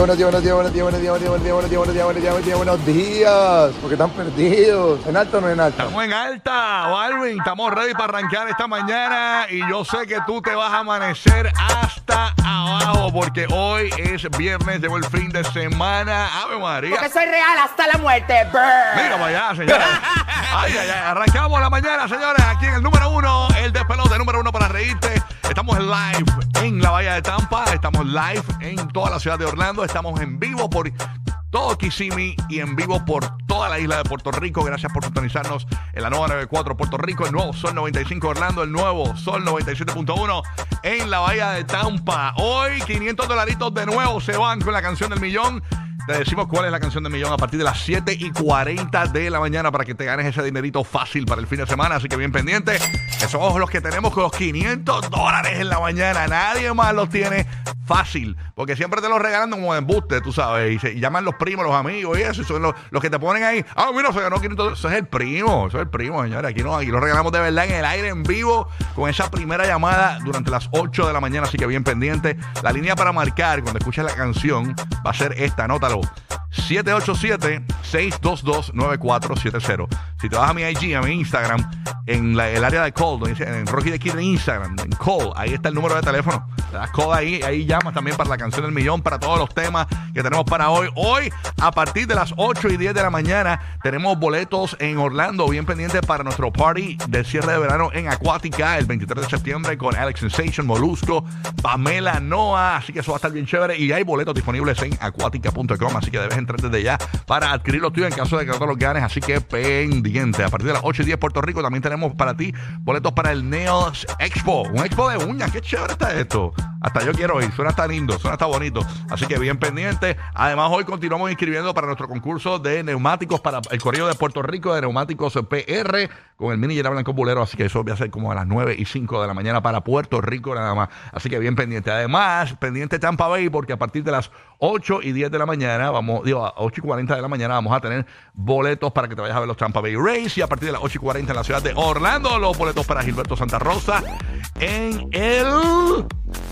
buenos días, buenos días, buenos días, buenos días, buenos días, buenos días, buenos días, buenos días, buenos días, buenos días, porque están perdidos. ¿En alto o no en alto? Estamos en alta, Balvin. Estamos ready para arrancar esta mañana. Y yo sé que tú te vas a amanecer hasta abajo, porque hoy es viernes, llegó el fin de semana. Ave María. Porque soy real hasta la muerte. Brr. Mira para allá, señores. Ay, ay, ay. Arrancamos la mañana, señores. Aquí en el número uno, el despelote número uno para reírte. Estamos live en la Bahía de Tampa. Estamos live en toda la ciudad de Orlando. Estamos en vivo por todo Kissimmee y en vivo por toda la isla de Puerto Rico. Gracias por sintonizarnos en la nueva 94 Puerto Rico, el nuevo Sol 95 Orlando, el nuevo Sol 97.1 en la Bahía de Tampa. Hoy 500 dolaritos de nuevo se van con la canción del millón. Te decimos cuál es la canción del millón a partir de las 7 y 40 de la mañana para que te ganes ese dinerito fácil para el fin de semana. Así que bien pendiente. Que somos los que tenemos con los 500 dólares en la mañana. Nadie más los tiene fácil. Porque siempre te los regalan como de embuste, tú sabes. Y, se, llaman los primos, los amigos y eso. Y son los, los que te ponen ahí. Ah, mira, se ganó 500 dólares. Eso es el primo. Eso es el primo, señores. Aquí no, aquí lo regalamos de verdad en el aire, en vivo, con esa primera llamada durante las 8 de la mañana. Así que bien pendiente. La línea para marcar cuando escuches la canción va a ser esta. Anótalo. 787-622-9470. Si te vas a mi IG, a mi Instagram, en la- el área de call, en Rocky de Kid Instagram, en call, ahí está el número de teléfono. Le das call ahí, ahí llamas también para la canción del millón, para todos los temas que tenemos para hoy. Hoy, a partir de las 8 y 10 de la mañana, tenemos boletos en Orlando, bien pendientes para nuestro party del cierre de verano en Acuática, el 23 de septiembre, con Alex Sensation, Molusco, Pamela Noah. Así que eso va a estar bien chévere. Y hay boletos disponibles en acuática.com, así que debes entrar desde ya para adquirir los tuyos en caso de que no te los ganes. Así que pendiente. A partir de las 8 y 10 Puerto Rico también tenemos para ti boletos para el Nails Expo. Un expo de uñas. Qué chévere está esto. Hasta yo quiero ir. Suena tan lindo, suena tan bonito. Así que bien pendiente. Además, hoy continuamos inscribiendo para nuestro concurso de neumáticos para el Correo de Puerto Rico de Neumáticos PR con el mini Llena Blanco Bulero. Así que eso va a ser como a las 9 y 5 de la mañana para Puerto Rico nada más. Así que bien pendiente. Además, pendiente Tampa Bay porque a partir de las 8 y 10 de la mañana, vamos, digo, a 8 y 40 de la mañana vamos a tener boletos para que te vayas a ver los Tampa Bay Rays y a partir de las 8 y 40 en la ciudad de Orlando, los boletos para Gilberto Santa Rosa en el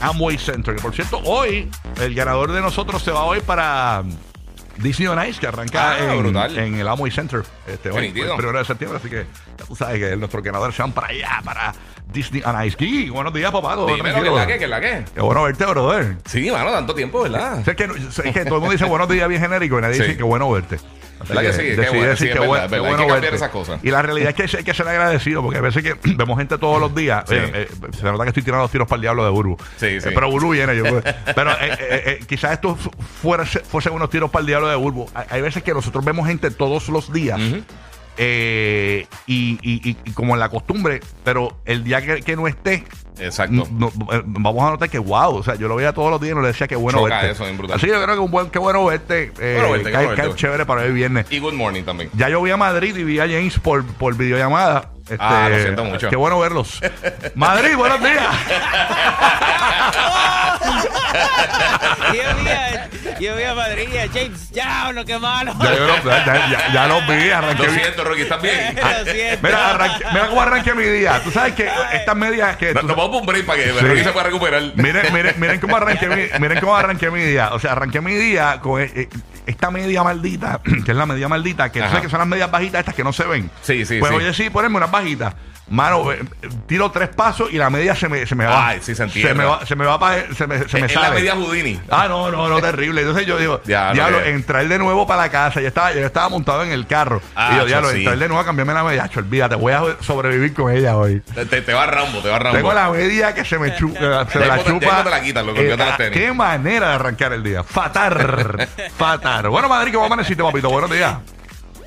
Amway Center. Que por cierto, hoy el ganador de nosotros se va hoy para Disney on Ice, que arranca Ah, en, el Amway Center este, hoy, el primero de septiembre. Así que ya tú sabes que nuestros ganadores se van para allá, para Disney on Ice. Buenos días, papá. Dímelo, que la que, que la que. Qué bueno verte, brother. Sí, mano, tanto tiempo, ¿verdad? Sé que, todo el mundo dice buenos días bien genérico y nadie Sí. dice que bueno verte. Así ¿Verdad que sí? Qué decidí bueno, decir sí, es que verdad, bueno- es qué verdad. Hay bueno que cambiar verte. esas cosas. Y la realidad es que hay que ser agradecido porque a veces que vemos gente todos los días. Sí. eh, eh, se nota que estoy tirando los tiros para el diablo de Burbu. Sí, sí. Eh, pero Burbu viene. Yo, pero eh, eh, quizás esto fu- fuera, fuesen unos tiros para el diablo de Burbu. Hay, hay veces que nosotros vemos gente todos los días. Eh, y, y- y- como en la costumbre, pero el día que, que no esté, Exacto. no- eh, vamos a notar que wow, o sea, yo lo veía todos los días y no le decía que bueno Choca verte. eso. Así que yo creo que un buen, qué bueno verte, eh, Bueno verte, qué verte. chévere para hoy viernes. Y Good Morning también. Ya yo vi a Madrid y vi a James por, por videollamada. Este, Ah, lo siento mucho. Qué bueno verlos. Madrid, buenos días. Yo vi a, Madrid y a James Diablo, qué malo. ya, yo los- ya- ya- ya los vi, arranqué Lo bien. siento, Rocky, ¿estás bien? Lo siento. Mira, arranqué- mira cómo arranqué mi día. Tú sabes que estas medias que. Nos tú nos vamos por un break para que Sí. Rocky se pueda recuperar. Miren, miren, miren cómo arranqué mi, miren cómo arranqué mi día. O sea, arranqué mi día con eh, eh, esta media maldita, que es la media maldita, que tú Ajá. sabes que son las medias bajitas estas que no se ven. Sí, sí, Pues sí. oye, sí, poneme unas bajitas. Mano, eh, eh, tiro tres pasos y la media se me, se me va. Ay, sí, se me va, se me va se me, se me Es sale. la media Houdini. Ah, no, no, no, terrible. Entonces yo digo, Diablo, diablo, que- entrar de nuevo para la casa. Yo estaba, yo estaba montado en el carro. Ah, y yo, diablo, sí. entrar de nuevo a cambiarme la media. Acho, olvídate, voy a sobrevivir con ella hoy. Te, te- te va Rambo, te va Rambo. Tengo la media que se me, chu- eh, se me Ya la ya chupa. te la quitas, loco, olvídate las ah, tenis. Qué manera de arrancar el día. Fatar. fatar. Bueno, Madrid, ¿cómo amaneciste, papito? Buenos días.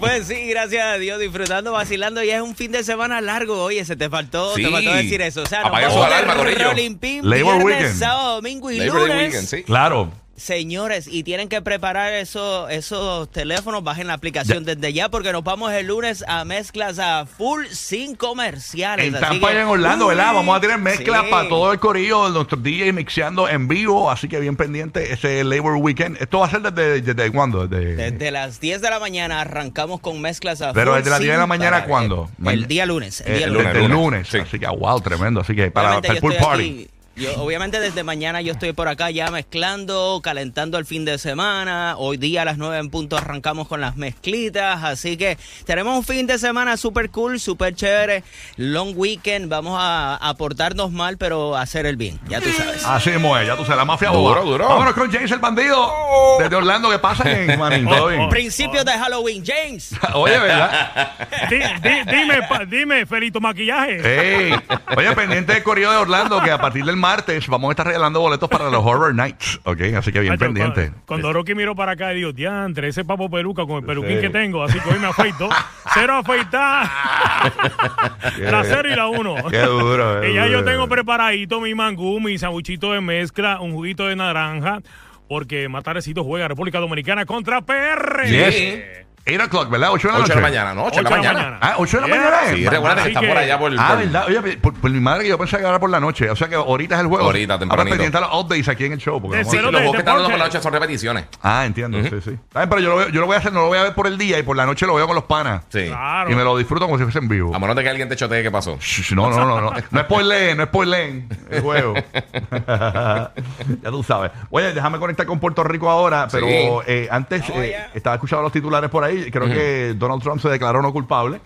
Pues sí, gracias a Dios, disfrutando, vacilando. Y es un fin de semana largo. Oye, se te faltó, Sí. te faltó decir eso. O sea, nos Apaga vamos su alarma, corillo. rolling pin, Labor viernes, Weekend. sábado, domingo y Labor lunes. Weekend, sí. Claro. Señores, y tienen que preparar eso, esos teléfonos, bajen la aplicación desde ya porque nos vamos el lunes a mezclas a full sin comerciales. En así Tampa que- y en Orlando, ¿verdad? Uy, Vamos a tener mezclas sí. para todo el corillo, nuestros DJs mixeando en vivo, así que bien pendiente ese Labor Weekend. Esto va a ser desde, desde cuándo? Desde, Desde las 10 de la mañana arrancamos con mezclas a Pero full desde las 10 de la mañana. ¿cuándo? El día lunes. El eh, día lunes. el lunes. lunes, sí. Así que, wow, tremendo. Así que para, el pool party. aquí Yo, obviamente desde mañana yo estoy por acá ya mezclando, calentando el fin de semana. Hoy día a las 9 en punto arrancamos con las mezclitas. Así que tenemos un fin de semana súper cool, súper chévere. Long weekend. Vamos a, a portarnos mal, pero a hacer el bien. Ya tú sabes. Así mismo es, ya tú sabes, la mafia Duro, boba. duro. Vámonos con James el bandido. Desde Orlando, ¿qué pasa, bien? Principios de Halloween, James. Oye, ¿verdad? Di- di- dime, pa- dime, Felito Maquillaje. Ey. Oye, pendiente del correo de Orlando, que a partir del martes vamos a estar regalando boletos para los Horror Nights. Ok, así que bien Hacho, pendiente. cu- Cuando Rocky miró para acá, dijo, diantre, ese papo peluca con el peluquín Sí. que tengo, así que hoy me afeito. Cero afeitar. la cero y la uno. Qué duro, qué y ya yo duro. tengo preparadito mi mangú, mi sandwichito de mezcla, un juguito de naranja, porque Matarecito juega República Dominicana contra PR. Yes. 8 o'clock, ¿verdad? 8 de la 8 noche. de la mañana, ¿no? 8 de la mañana. Ah, 8 de la Yeah. mañana. Sí, es. recuerda que Así está que- por allá por. Ah, por- ¿verdad? Oye, por, por mi madre que yo pensaba que era por la noche. O sea que ahorita es el juego. Ahorita, Ahora tempranito. pendiente a los updates aquí en el show. porque De vamos a- Sí, los de- juegos que están dando por la noche son repeticiones. Ah, entiendo, sí, sí. Está bien, pero yo lo, veo- yo lo voy a hacer, no lo voy a ver por el día y por la noche lo veo con los panas. Sí. Claro. Y me lo disfruto como si fuese en vivo. A menos de que alguien te chotee, ¿qué pasó? Shh, No, no, no, no. No spoileen, no spoileen el juego. ya tú sabes. Oye, déjame conectar con Puerto Rico ahora, pero Sí. eh, antes eh, estaba escuchando los titulares por ahí. Creo que Donald Trump se declaró no culpable.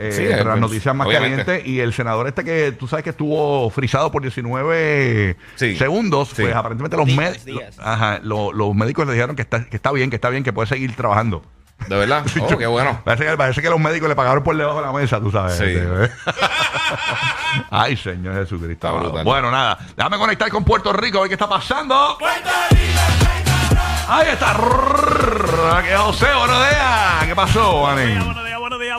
eh, Sí, entre las pues, noticias más obviamente. calientes y el senador este que tú sabes que estuvo frisado por 19 Sí. segundos, Sí. pues aparentemente los, Días, med- días. lo- ajá, lo- los médicos le dijeron que está, que está bien, que está bien, que puede seguir trabajando. ¿De verdad? Oh, qué bueno. Parece que, parece que los médicos le pagaron por debajo de la mesa, tú sabes. Sí. Este, Ay, Señor Jesucristo. Bueno, nada. Déjame conectar con Puerto Rico, a ver qué está pasando. Ahí está. Que José, buenos días. ¿Qué pasó, manín?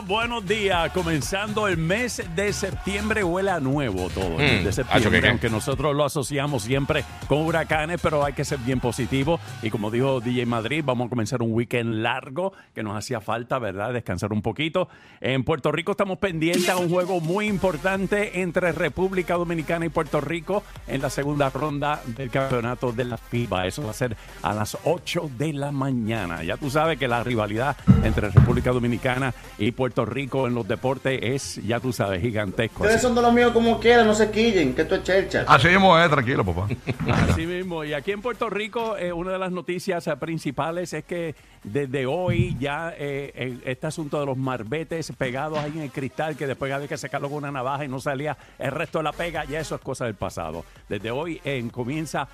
Buenos días. Comenzando el mes de septiembre, huele a nuevo todo. el mes Mm, de acho, septiembre, aunque nosotros lo asociamos siempre con huracanes, pero hay que ser bien positivo. Y como dijo DJ Madrid, vamos a comenzar un weekend largo que nos hacía falta, ¿verdad? Descansar un poquito. En Puerto Rico estamos pendientes a un juego muy importante entre República Dominicana y Puerto Rico en la segunda ronda del campeonato de la FIBA. Eso va a ser a las 8 de la mañana. Ya tú sabes que la rivalidad entre República Dominicana y Puerto Rico en los deportes es, ya tú sabes, gigantesco. Ustedes son de los míos como quieran, no se quillen, que esto es chercha. Así mismo es, tranquilo, papá. Así mismo. Y aquí en Puerto Rico, eh, una de las noticias eh, principales es que desde hoy ya eh, el- este asunto de los marbetes pegados ahí en el cristal, que después había que sacarlo con una navaja y no salía el resto de la pega, ya eso es cosa del pasado. Desde hoy eh, comienza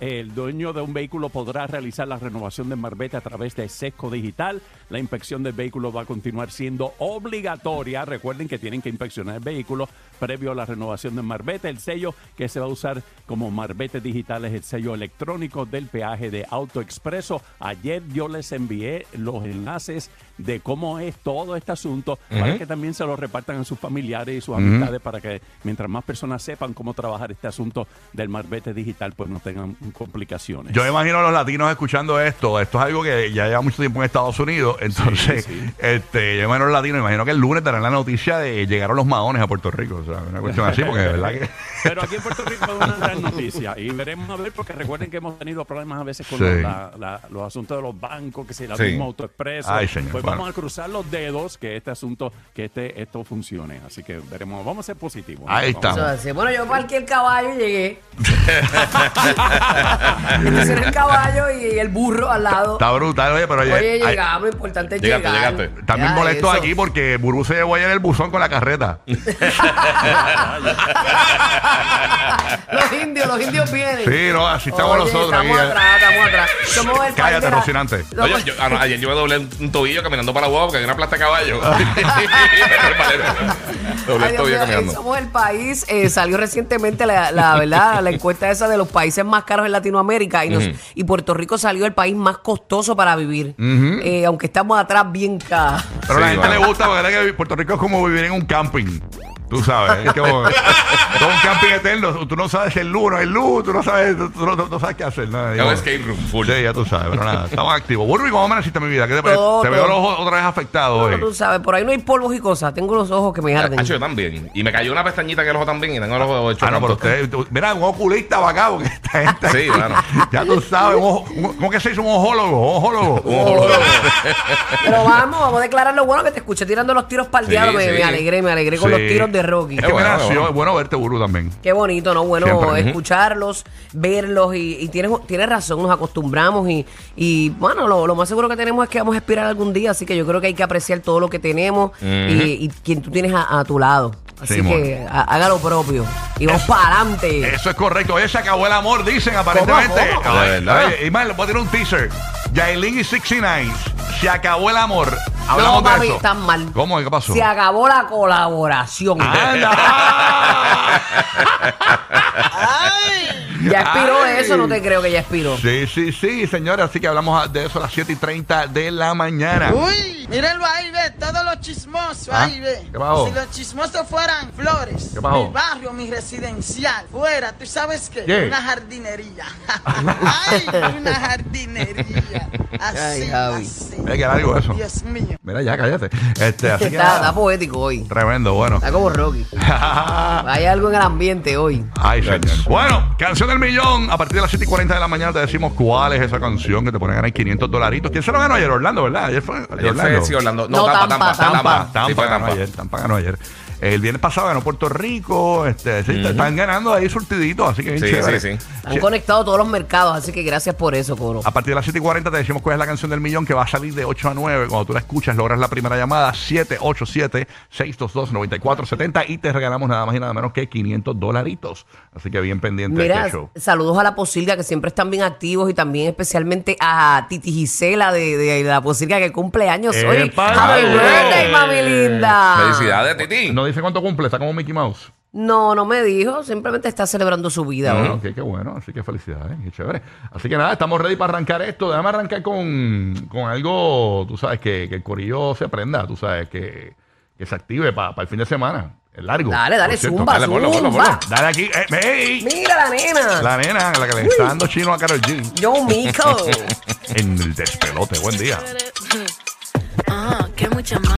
el dueño de un vehículo podrá realizar la renovación del marbete a través de Sesco Digital. La inspección del vehículo va a continuar siendo obligatoria. Recuerden que tienen que inspeccionar el vehículo previo a la renovación del marbete. El sello que se va a usar como marbete digital es el sello electrónico del peaje de Auto Expreso. Ayer yo les envié los enlaces de cómo es todo este asunto para que también se lo repartan a sus familiares y sus amistades para que mientras más personas sepan cómo trabajar este asunto del marbete digital, pues no tengan complicaciones. Yo imagino a los latinos escuchando esto. Esto es algo que ya lleva mucho tiempo en Estados Unidos. Entonces, sí. este, yo imagino a los latinos, imagino que el lunes darán la noticia de llegaron los maones a Puerto Rico. O sea, una cuestión así, porque de verdad que. Pero aquí en Puerto Rico es una gran noticia y veremos a ver porque recuerden que hemos tenido problemas a veces con Sí. los, la- la- los asuntos de los bancos, que si la Sí. misma autoexpreso. Ay, señor, pues bueno. vamos a cruzar los dedos que este asunto, que este esto funcione. Así que veremos, vamos a ser positivos. Ahí. Eso hace. Bueno, yo parqué el caballo y llegué. Estacioné el caballo y el burro al lado. Está brutal, oye, pero oye, Oye, llegamos, lo importante es Llegaste, llegar. llegaste. también Ya, molesto eso. aquí porque Burbu se llevó ayer el buzón con la carreta. los indios, los indios vienen. Sí, no, así estamos Oye, nosotros Estamos aquí, eh. atrás, estamos atrás. Somos el Cállate, Rocinante. No, Oye, pues- yo- ah, no, ayer yo me doblé un, un tobillo caminando para la guagua porque había una plasta de caballo. doblé Ay, el Dios tobillo mío, eh, caminando. somos el país, eh, salió recientemente la, la verdad, la encuesta esa de los países más caros en Latinoamérica y, nos- y Puerto Rico salió el país más costoso para vivir, Eh, aunque estamos atrás bien ca. Pero a la Sí, gente le gusta porque que Puerto Rico es como vivir en un camping. Tú sabes, es como, un camping eterno. Tú no sabes es luz o no luz, tú no sabes, tú, tú no, sabes qué hacer. ¿no? Es un escape room full. Sí, ya tú sabes, pero nada, estamos activos. Burbu, ¿cómo amaneciste mi vida? ¿Qué te parece? Te veo los ojos otra vez afectados No, hoy. tú sabes, por ahí no hay polvos y cosas, tengo los ojos que me arden. Hacho, yo también. Y me cayó una pestañita en el ojo también y tengo el ojo hecho Ah, no, pero usted, tú- mira, un oculista para acá, porque esta gente. Sí, bueno. Ya tú sabes, un ojo- un- ¿cómo que se dice un ojólogo? Un ojólogo. Pero vamos, vamos a declarar lo bueno que te escuché tirando los tiros para el Sí, diablo. Me, me alegré, me alegré con Sí. los tiros de Rocky. Bueno, qué bueno. es bueno verte, Buru, también. Qué bonito, ¿no? Bueno, Siempre. escucharlos, verlos y, y tienes, tienes razón, nos acostumbramos y, y bueno, lo, lo más seguro que tenemos es que vamos a expirar algún día, así que yo creo que hay que apreciar todo lo que tenemos y, y quien tú tienes a, a tu lado. Así Sí, que ha- haga lo propio y vamos para adelante. Eso es correcto. Oye, se acabó el amor, dicen aparentemente. ¿Cómo? Ay, ¿De verdad? ay, Ismael, voy a tirar un teaser. Yailin y 69. Se acabó el amor. No, Hablamos de papi, están mal. ¿Cómo? ¿Qué pasó? Se acabó la colaboración. ¡Anda! Ya expiró Ay. eso, no te creo que ya expiró. Sí, sí, sí, señores. Así que hablamos de eso a las 7 y 30 de la mañana. Uy, mírenlo ahí, ve, todos los chismosos ¿Ah? ahí, ve. ¿Qué pasó? Si los chismosos fueran flores, ¿Qué mi barrio, mi residencial, fuera, ¿tú sabes qué? ¿Qué? Una jardinería. Ay, una jardinería. Así, Ay, así. Hay que algo eso. Dios mío. Mira, ya, cállate. Este, así que está poético hoy. Tremendo, bueno. Está como Rocky. Hay algo en el ambiente hoy. Ay, señor. Bueno, canción millón. A partir de las 7 y 40 de la mañana te decimos cuál es esa canción que te pone a ganar 500 dolaritos. ¿Quién se lo ganó ayer? Orlando, ¿verdad? Ayer fue. Ayer fue, sí, Orlando. No, No, Tampa, Tampa, Tampa, Tampa. Tampa, Tampa, Sí, fue ganó Tampa. ayer. Tampa ganó ayer. El viernes pasado ganó Puerto Rico. Este, sí, Están ganando ahí surtiditos, así que bien Sí, chévere. sí, sí. Han conectado todos los mercados, así que gracias por eso, Coro. A partir de las 7 y 40 te decimos cuál es la canción del millón que va a salir de 8 a 9. Cuando tú la escuchas, logras la primera llamada 787-622-9470 y te regalamos nada más y nada menos que 500 dolaritos. Así que bien pendiente de Mira, este show. saludos a la Posilga, que siempre están bien activos, y también especialmente a Titi Gisela de, de la Posilga, que cumple años hoy. ¡Happy ¡Ay! birthday, mami linda! Felicidades, Titi. No dice cuánto cumple, está como Mickey Mouse. No, no me dijo, simplemente está celebrando su vida Ah, hoy. ok, qué bueno, así que felicidades, qué chévere. Así que nada, estamos ready para arrancar esto. Déjame arrancar con, con algo, tú sabes, que, que el corillo se aprenda, tú sabes, que, que se active para el fin de semana. Es largo. Dale, dale, zumba, Dale, ponlo, ponlo, zumba. ponlo. Dale aquí, eh, Mira la nena. la nena, la que le está dando chino a Carol G. Yo, Mico. En el despelote, buen día. Ah, que mucha más.